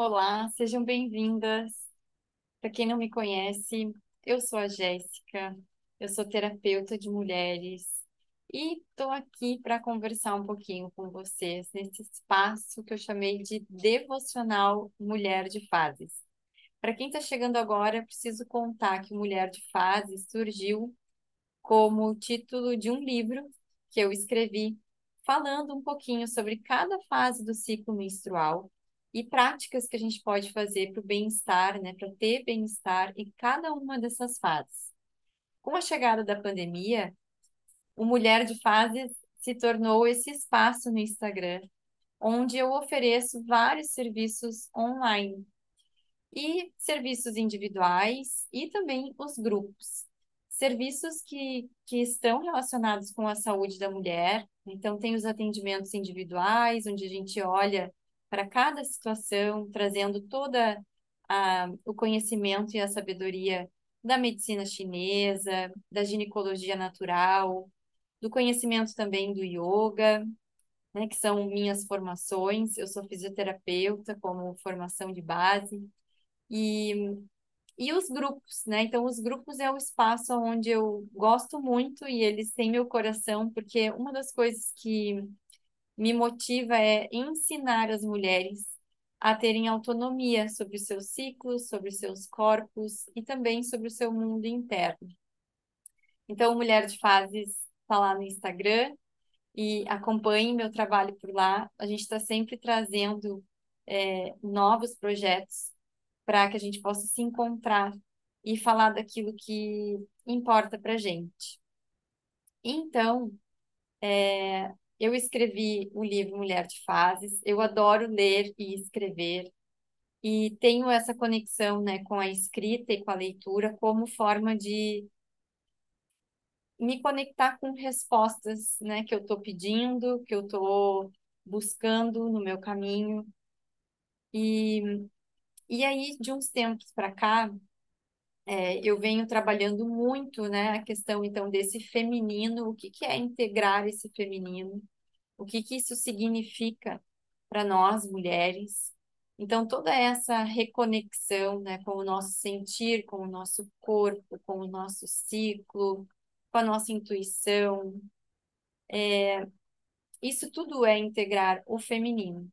Olá, sejam bem-vindas. Para quem não me conhece, eu sou a Jéssica, eu sou terapeuta de mulheres e estou aqui para conversar um pouquinho com vocês nesse espaço que eu chamei de Devocional Mulher de Fases. Para quem está chegando agora, preciso contar que Mulher de Fases surgiu como título de um livro que eu escrevi falando um pouquinho sobre cada fase do ciclo menstrual e práticas que a gente pode fazer para o bem-estar, né, para ter bem-estar em cada uma dessas fases. Com a chegada da pandemia, o Mulher de Fases se tornou esse espaço no Instagram, onde eu ofereço vários serviços online e serviços individuais e também os grupos. Serviços que, que estão relacionados com a saúde da mulher, então tem os atendimentos individuais, onde a gente olha para cada situação, trazendo toda a, o conhecimento e a sabedoria da medicina chinesa, da ginecologia natural, do conhecimento também do yoga, né, que são minhas formações. Eu sou fisioterapeuta como formação de base. E, e os grupos, né? Então, os grupos é o espaço onde eu gosto muito e eles têm meu coração, porque uma das coisas que me motiva é ensinar as mulheres a terem autonomia sobre os seus ciclos, sobre os seus corpos e também sobre o seu mundo interno. Então, Mulher de Fases está lá no Instagram e acompanhe meu trabalho por lá. A gente está sempre trazendo é, novos projetos para que a gente possa se encontrar e falar daquilo que importa para gente. Então, é, eu escrevi o livro Mulher de Fases, eu adoro ler e escrever, e tenho essa conexão, né, com a escrita e com a leitura como forma de me conectar com respostas, né, que eu estou pedindo, que eu estou buscando no meu caminho. E, e aí, de uns tempos para cá, é, eu venho trabalhando muito, né, a questão, então, desse feminino, o que, que é integrar esse feminino, o que, que isso significa para nós, mulheres. Então, toda essa reconexão, né, com o nosso sentir, com o nosso corpo, com o nosso ciclo, com a nossa intuição, é, isso tudo é integrar o feminino.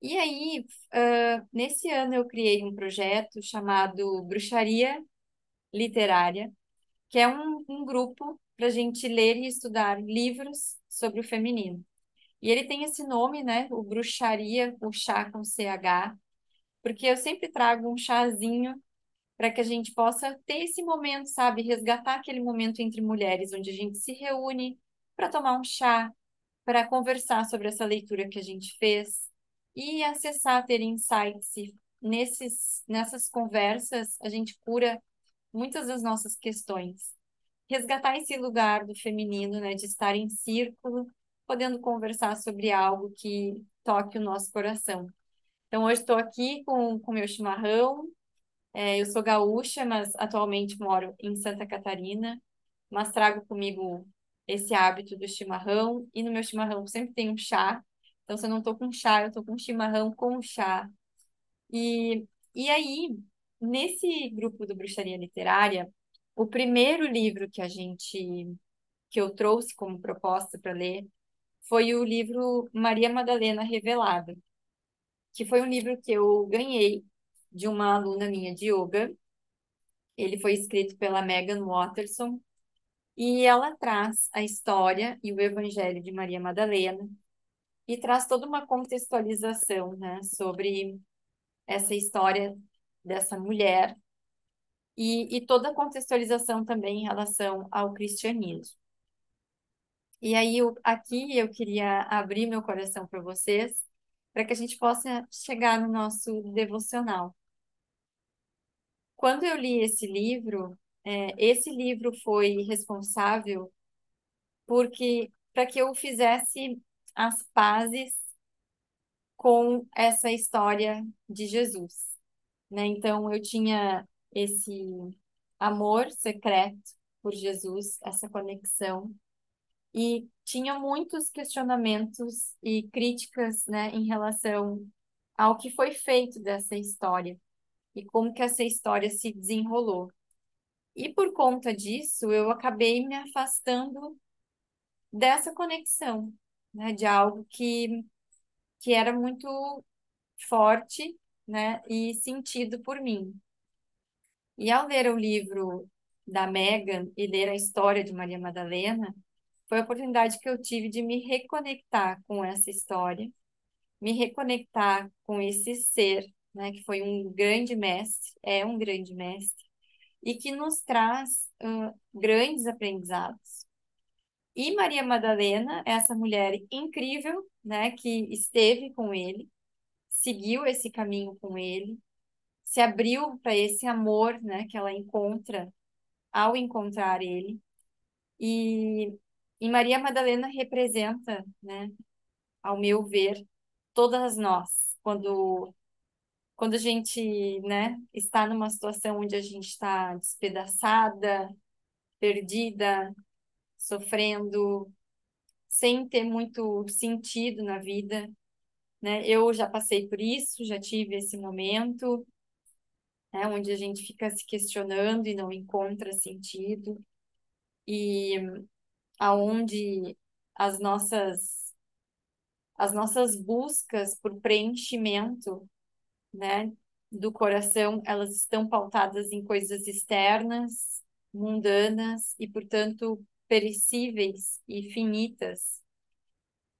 E aí, uh, nesse ano eu criei um projeto chamado Bruxaria Literária, que é um, um grupo para a gente ler e estudar livros sobre o feminino. E ele tem esse nome, né? O Bruxaria, o chá com CH, porque eu sempre trago um chazinho para que a gente possa ter esse momento, sabe? Resgatar aquele momento entre mulheres, onde a gente se reúne para tomar um chá, para conversar sobre essa leitura que a gente fez e acessar, ter insights. Nesses, nessas conversas, a gente cura muitas das nossas questões. Resgatar esse lugar do feminino, né, de estar em círculo, podendo conversar sobre algo que toque o nosso coração. Então, hoje estou aqui com o meu chimarrão. É, eu sou gaúcha, mas atualmente moro em Santa Catarina, mas trago comigo esse hábito do chimarrão. E no meu chimarrão sempre tem um chá, então, se eu não estou com chá, eu estou com chimarrão com chá. E, e aí, nesse grupo do Bruxaria Literária, o primeiro livro que a gente, que eu trouxe como proposta para ler, foi o livro Maria Madalena Revelada, que foi um livro que eu ganhei de uma aluna minha de yoga. Ele foi escrito pela Megan Watterson e ela traz a história e o evangelho de Maria Madalena e traz toda uma contextualização, né, sobre essa história dessa mulher e, e toda a contextualização também em relação ao cristianismo. E aí, eu, aqui eu queria abrir meu coração para vocês, para que a gente possa chegar no nosso devocional. Quando eu li esse livro, é, esse livro foi responsável porque para que eu fizesse as pazes com essa história de Jesus, né? Então eu tinha esse amor secreto por Jesus, essa conexão e tinha muitos questionamentos e críticas, né, em relação ao que foi feito dessa história e como que essa história se desenrolou. E por conta disso, eu acabei me afastando dessa conexão, né, de algo que, que era muito forte, né, e sentido por mim. E ao ler o livro da Megan e ler a história de Maria Madalena, foi a oportunidade que eu tive de me reconectar com essa história, me reconectar com esse ser, né, que foi um grande mestre, é um grande mestre, e que nos traz uh, grandes aprendizados. E Maria Madalena, essa mulher incrível, né, que esteve com ele, seguiu esse caminho com ele, se abriu para esse amor, né, que ela encontra ao encontrar ele. E, e Maria Madalena representa, né, ao meu ver, todas nós, quando quando a gente, né, está numa situação onde a gente está despedaçada, perdida, sofrendo, sem ter muito sentido na vida, né? Eu já passei por isso, já tive esse momento, né, onde a gente fica se questionando e não encontra sentido, e aonde as nossas as nossas buscas por preenchimento, né, do coração, elas estão pautadas em coisas externas, mundanas e, portanto, perecíveis e finitas.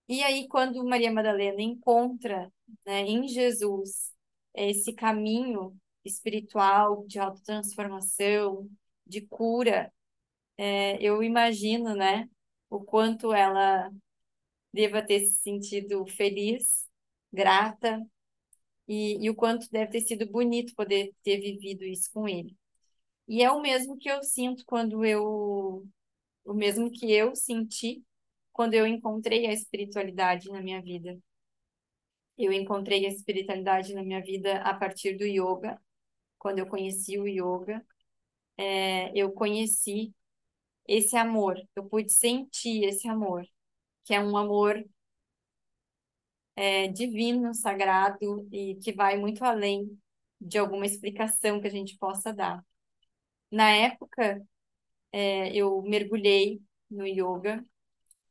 E aí, quando Maria Madalena encontra, né, em Jesus esse caminho espiritual de autotransformação, de cura, é, eu imagino, né, o quanto ela deva ter se sentido feliz, grata, e, e o quanto deve ter sido bonito poder ter vivido isso com ele. E é o mesmo que eu sinto quando eu, o mesmo que eu senti quando eu encontrei a espiritualidade na minha vida. Eu encontrei a espiritualidade na minha vida a partir do yoga. Quando eu conheci o yoga, é, eu conheci esse amor, eu pude sentir esse amor, que é um amor é, divino, sagrado e que vai muito além de alguma explicação que a gente possa dar. Na época, é, eu mergulhei no yoga,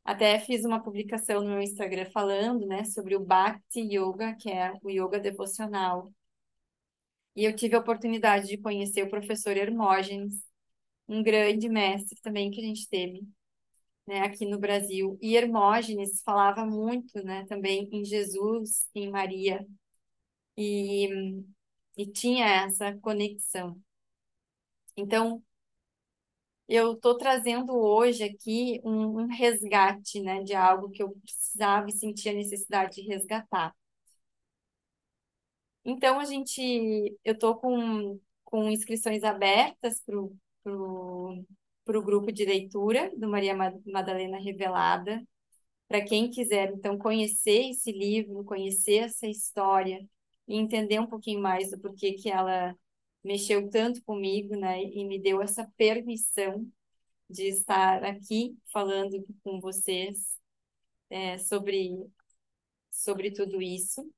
até fiz uma publicação no meu Instagram falando, né, sobre o Bhakti Yoga, que é o yoga devocional. E eu tive a oportunidade de conhecer o professor Hermógenes, um grande mestre também que a gente teve né, aqui no Brasil. E Hermógenes falava muito, né, também em Jesus, em Maria, e, e tinha essa conexão. Então, eu estou trazendo hoje aqui um, um, resgate, né, de algo que eu precisava e sentia necessidade de resgatar. Então, a gente, eu estou com, com inscrições abertas para o para o grupo de leitura do Maria Madalena Revelada. Para quem quiser, então, conhecer esse livro, conhecer essa história e entender um pouquinho mais do porquê que ela mexeu tanto comigo, né? E me deu essa permissão de estar aqui falando com vocês é, sobre, sobre tudo isso.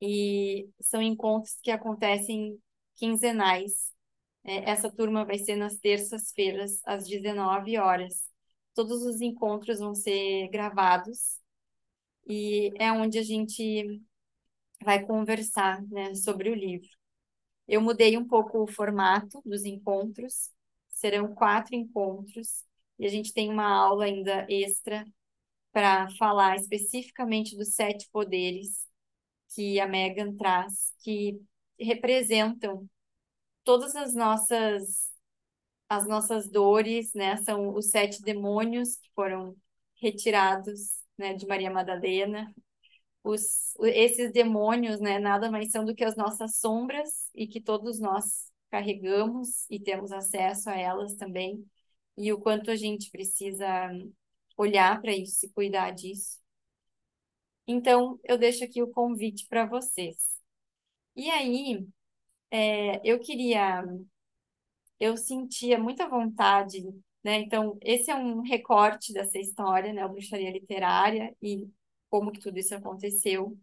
E são encontros que acontecem quinzenais, é, essa turma vai ser nas terças-feiras, às 19 horas. Todos os encontros vão ser gravados e é onde a gente vai conversar, né, sobre o livro. Eu mudei um pouco o formato dos encontros, serão quatro encontros, e a gente tem uma aula ainda extra para falar especificamente dos sete poderes que a Megan traz, que representam todas as nossas as nossas dores, né, são os sete demônios que foram retirados, né, de Maria Madalena. Os, esses demônios, né, nada mais são do que as nossas sombras e que todos nós carregamos e temos acesso a elas também. E o quanto a gente precisa olhar para isso e cuidar disso. Então, eu deixo aqui o convite para vocês. E aí, é, eu queria, eu sentia muita vontade, né? Então, esse é um recorte dessa história, né? A bruxaria literária e como que tudo isso aconteceu.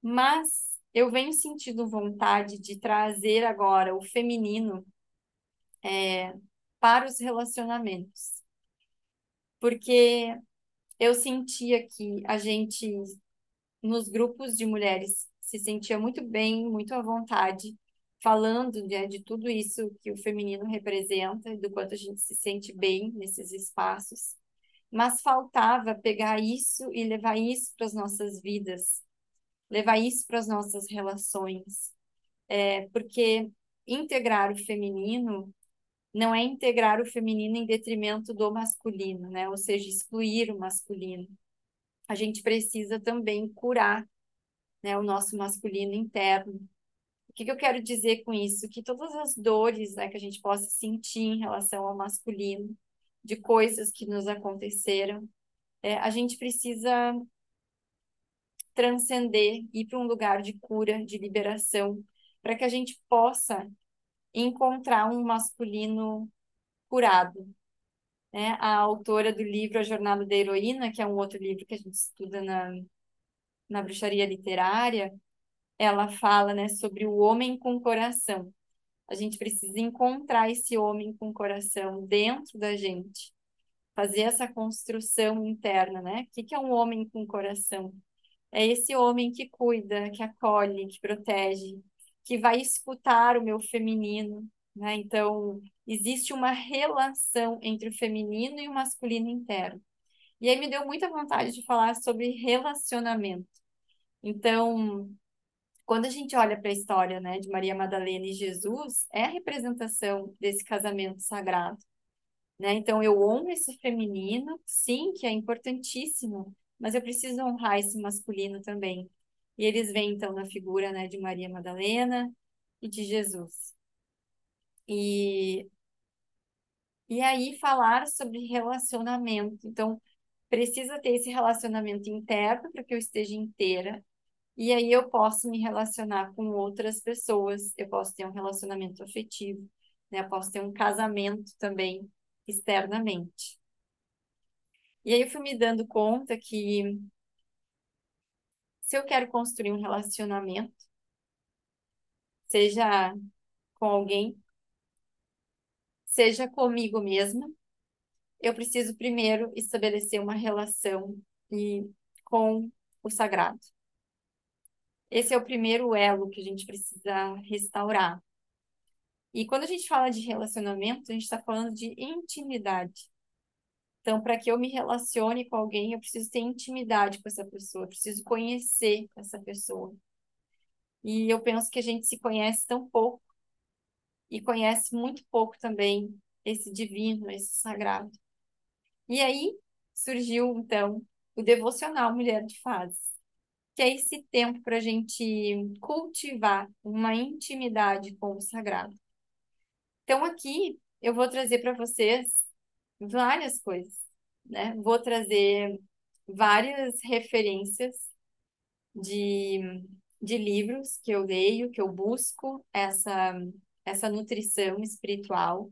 Mas eu venho sentindo vontade de trazer agora o feminino é, para os relacionamentos. Porque eu sentia que a gente, nos grupos de mulheres, se sentia muito bem, muito à vontade, falando né, de tudo isso que o feminino representa, do quanto a gente se sente bem nesses espaços. Mas faltava pegar isso e levar isso para as nossas vidas, levar isso para as nossas relações. É, porque integrar o feminino não é integrar o feminino em detrimento do masculino, né? Ou seja, excluir o masculino. A gente precisa também curar, né, o nosso masculino interno. O que, que eu quero dizer com isso? Que todas as dores, né, que a gente possa sentir em relação ao masculino, de coisas que nos aconteceram, é, a gente precisa transcender, ir para um lugar de cura, de liberação, para que a gente possa encontrar um masculino curado. Né? A autora do livro A Jornada da Heroína, que é um outro livro que a gente estuda na, na bruxaria literária, ela fala né, sobre o homem com coração. A gente precisa encontrar esse homem com coração dentro da gente, fazer essa construção interna, né? O que, é um homem com coração? É esse homem que cuida, que acolhe, que protege, que vai escutar o meu feminino, né? Então, existe uma relação entre o feminino e o masculino interno. E aí me deu muita vontade de falar sobre relacionamento. Então, quando a gente olha para a história, né, de Maria Madalena e Jesus, é a representação desse casamento sagrado, né? Então, eu honro esse feminino, sim, que é importantíssimo, mas eu preciso honrar esse masculino também. E eles vêm, então, na figura né, de Maria Madalena e de Jesus. E, e aí falar sobre relacionamento. Então, precisa ter esse relacionamento interno para que eu esteja inteira. E aí eu posso me relacionar com outras pessoas, eu posso ter um relacionamento afetivo, né? Eu posso ter um casamento também externamente. E aí eu fui me dando conta que se eu quero construir um relacionamento, seja com alguém, seja comigo mesma, eu preciso primeiro estabelecer uma relação e, com o sagrado. Esse é o primeiro elo que a gente precisa restaurar. E quando a gente fala de relacionamento, a gente está falando de intimidade. Então, para que eu me relacione com alguém, eu preciso ter intimidade com essa pessoa, preciso conhecer essa pessoa. E eu penso que a gente se conhece tão pouco e conhece muito pouco também esse divino, esse sagrado. E aí surgiu, então, o devocional Mulher de Fases, que é esse tempo para a gente cultivar uma intimidade com o sagrado. Então, aqui eu vou trazer para vocês várias coisas, né? Vou trazer várias referências de, de livros que eu leio, que eu busco essa, essa nutrição espiritual.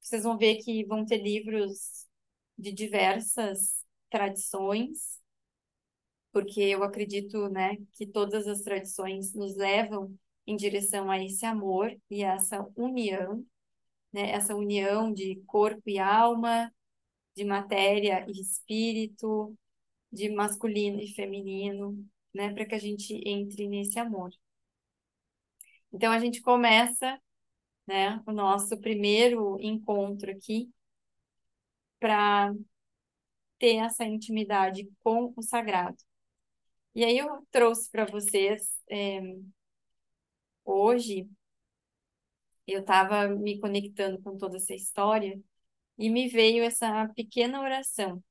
Vocês vão ver que vão ter livros de diversas tradições, porque eu acredito, né, que todas as tradições nos levam em direção a esse amor e a essa união né, essa união de corpo e alma, de matéria e espírito, de masculino e feminino, né, para que a gente entre nesse amor. Então a gente começa, né, o nosso primeiro encontro aqui para ter essa intimidade com o sagrado. E aí eu trouxe para vocês é, hoje eu estava me conectando com toda essa história e me veio essa pequena oração.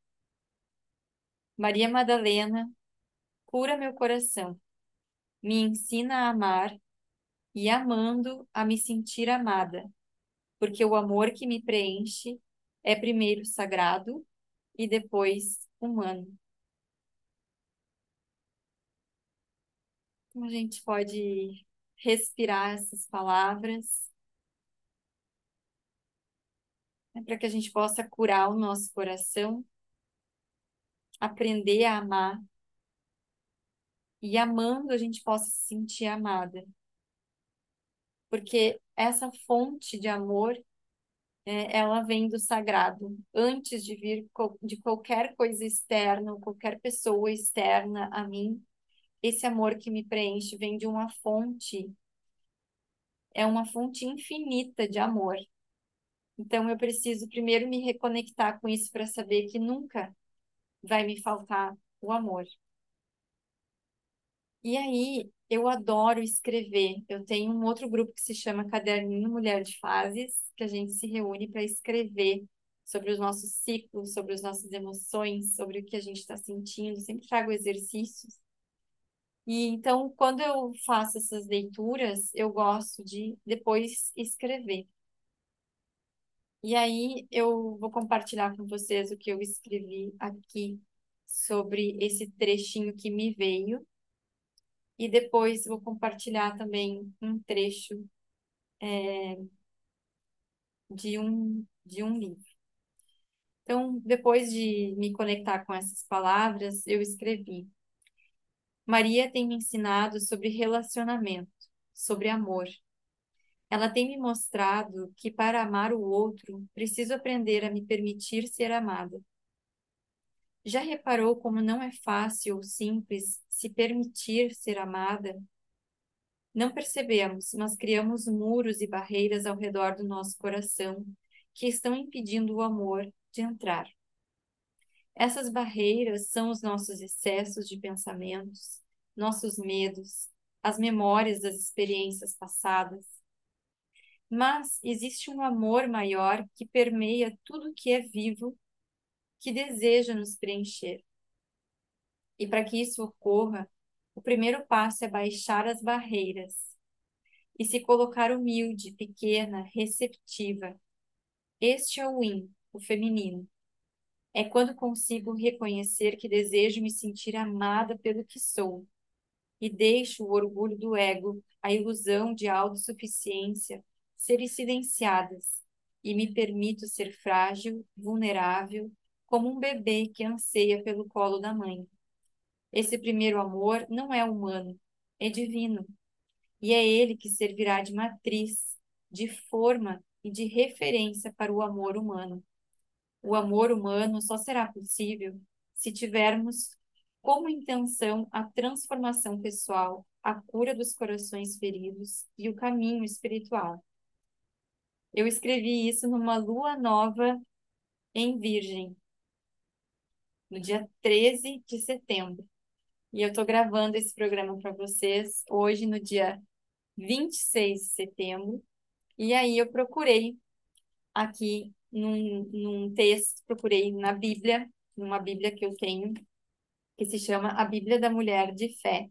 Maria Madalena, cura meu coração, me ensina a amar e amando a me sentir amada, porque o amor que me preenche é primeiro sagrado e depois humano. A gente pode respirar essas palavras né, para que a gente possa curar o nosso coração, aprender a amar e amando a gente possa se sentir amada. Porque essa fonte de amor, é, ela vem do sagrado, antes de vir de qualquer coisa externa, qualquer pessoa externa a mim. Esse amor que me preenche vem de uma fonte, é uma fonte infinita de amor. Então eu preciso primeiro me reconectar com isso para saber que nunca vai me faltar o amor. E aí, eu adoro escrever. Eu tenho um outro grupo que se chama Caderninho Mulher de Fases, que a gente se reúne para escrever sobre os nossos ciclos, sobre as nossas emoções, sobre o que a gente está sentindo. Sempre trago exercícios. E então, quando eu faço essas leituras, eu gosto de depois escrever. E aí eu vou compartilhar com vocês o que eu escrevi aqui sobre esse trechinho que me veio e depois vou compartilhar também um trecho é, de, um, de um livro. Então, depois de me conectar com essas palavras, eu escrevi. Maria tem me ensinado sobre relacionamento, sobre amor. Ela tem me mostrado que para amar o outro, preciso aprender a me permitir ser amada. Já reparou como não é fácil ou simples se permitir ser amada? Não percebemos, mas criamos muros e barreiras ao redor do nosso coração que estão impedindo o amor de entrar. Essas barreiras são os nossos excessos de pensamentos, nossos medos, as memórias das experiências passadas. Mas existe um amor maior que permeia tudo que é vivo que deseja nos preencher. E para que isso ocorra, o primeiro passo é baixar as barreiras e se colocar humilde, pequena, receptiva. Este é o yin, o feminino. É quando consigo reconhecer que desejo me sentir amada pelo que sou e deixo o orgulho do ego, a ilusão de autossuficiência serem silenciadas e me permito ser frágil, vulnerável como um bebê que anseia pelo colo da mãe. Esse primeiro amor não é humano, é divino. E é ele que servirá de matriz, de forma e de referência para o amor humano. O amor humano só será possível se tivermos como intenção a transformação pessoal, a cura dos corações feridos e o caminho espiritual. Eu escrevi isso numa lua nova em Virgem, no dia 13 de setembro. E eu estou gravando esse programa para vocês hoje, no dia 26 de setembro. E aí eu procurei aqui num, num texto, procurei na Bíblia, numa Bíblia que eu tenho, que se chama A Bíblia da Mulher de Fé.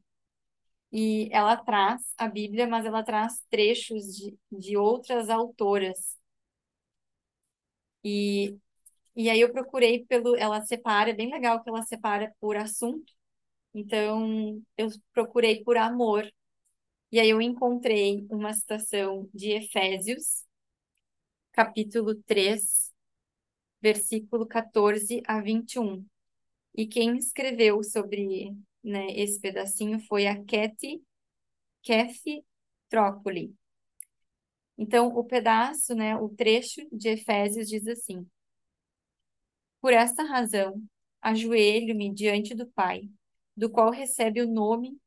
E ela traz a Bíblia, mas ela traz trechos de, de outras autoras. E e aí eu procurei pelo, ela separa, é bem legal que ela separa por assunto. Então eu procurei por amor. E aí eu encontrei uma citação de Efésios, capítulo 3, versículo 14 a 21. E quem escreveu sobre né, esse pedacinho foi a Kathy, Kathy Trócoli. Então, o pedaço, né, o trecho de Efésios diz assim: por esta razão, ajoelho-me diante do Pai, do qual recebe o nome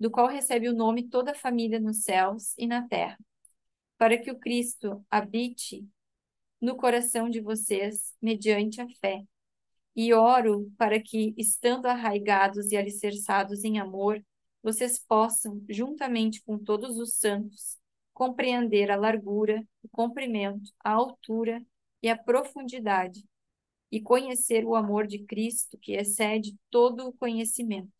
do qual recebe o nome toda a família nos céus e na terra, para que o Cristo habite no coração de vocês mediante a fé. E oro para que, estando arraigados e alicerçados em amor, vocês possam, juntamente com todos os santos, compreender a largura, o comprimento, a altura e a profundidade e conhecer o amor de Cristo que excede todo o conhecimento,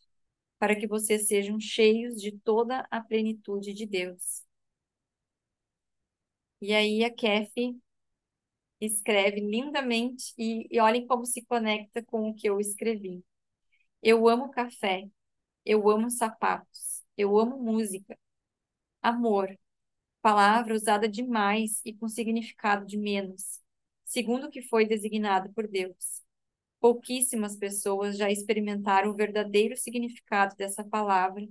para que vocês sejam cheios de toda a plenitude de Deus. E aí a Kathy escreve lindamente e, e olhem como se conecta com o que eu escrevi. Eu amo café, eu amo sapatos, eu amo música. Amor, palavra usada demais e com significado de menos segundo o que foi designado por Deus. Pouquíssimas pessoas já experimentaram o verdadeiro significado dessa palavra,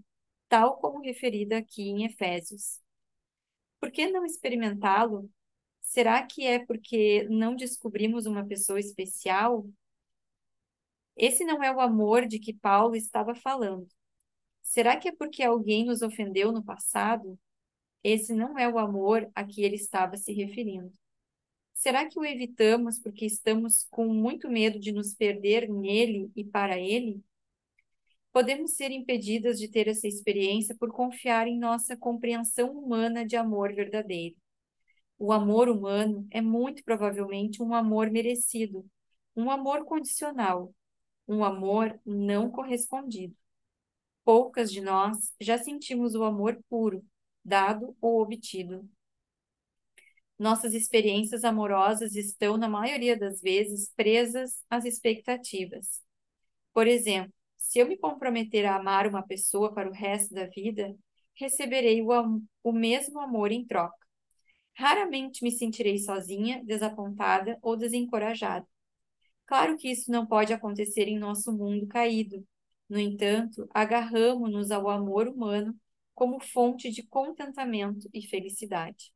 tal como referida aqui em Efésios. Por que não experimentá-lo? Será que é porque não descobrimos uma pessoa especial? Esse não é o amor de que Paulo estava falando. Será que é porque alguém nos ofendeu no passado? Esse não é o amor a que ele estava se referindo. Será que o evitamos porque estamos com muito medo de nos perder nele e para ele? Podemos ser impedidas de ter essa experiência por confiar em nossa compreensão humana de amor verdadeiro. O amor humano é muito provavelmente um amor merecido, um amor condicional, um amor não correspondido. Poucas de nós já sentimos o amor puro, dado ou obtido. Nossas experiências amorosas estão, na maioria das vezes, presas às expectativas. Por exemplo, se eu me comprometer a amar uma pessoa para o resto da vida, receberei o, o mesmo amor em troca. Raramente me sentirei sozinha, desapontada ou desencorajada. Claro que isso não pode acontecer em nosso mundo caído. No entanto, agarramos-nos ao amor humano como fonte de contentamento e felicidade.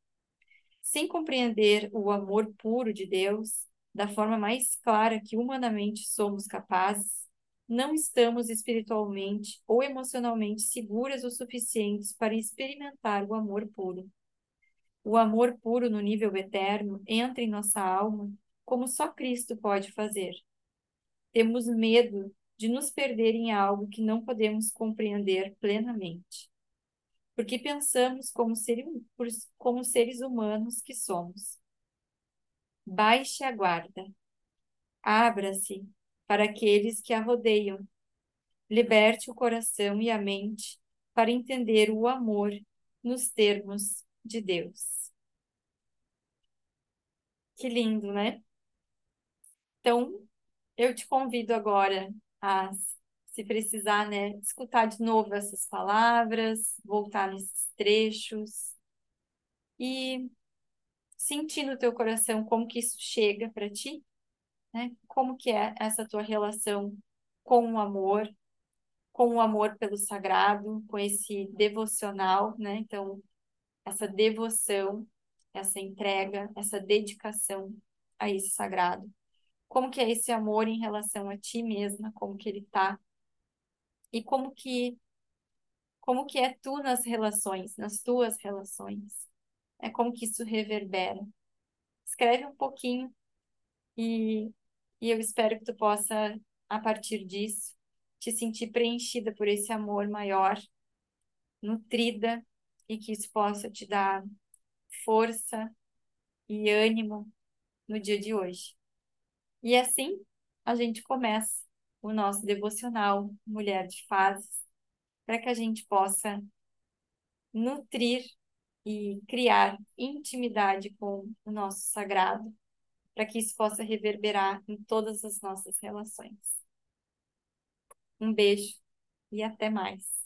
Sem compreender o amor puro de Deus, da forma mais clara que humanamente somos capazes, não estamos espiritualmente ou emocionalmente seguras o suficientes para experimentar o amor puro. O amor puro no nível eterno entra em nossa alma como só Cristo pode fazer. Temos medo de nos perder em algo que não podemos compreender plenamente porque pensamos como, ser, como seres humanos que somos. Baixe a guarda. Abra-se para aqueles que a rodeiam. Liberte o coração e a mente para entender o amor nos termos de Deus. Que lindo, né? Então, eu te convido agora a se precisar, né, escutar de novo essas palavras, voltar nesses trechos e sentir no teu coração como que isso chega para ti, né? Como que é essa tua relação com o amor, com o amor pelo sagrado, com esse devocional, né? Então, essa devoção, essa entrega, essa dedicação a esse sagrado. Como que é esse amor em relação a ti mesma, como que ele tá e como que como que é tu nas relações, nas tuas relações. É como que isso reverbera. Escreve um pouquinho e, e eu espero que tu possa, a partir disso, te sentir preenchida por esse amor maior, nutrida, e que isso possa te dar força e ânimo no dia de hoje. E assim a gente começa o nosso devocional Mulher de Fases, para que a gente possa nutrir e criar intimidade com o nosso sagrado, para que isso possa reverberar em todas as nossas relações. Um beijo e até mais.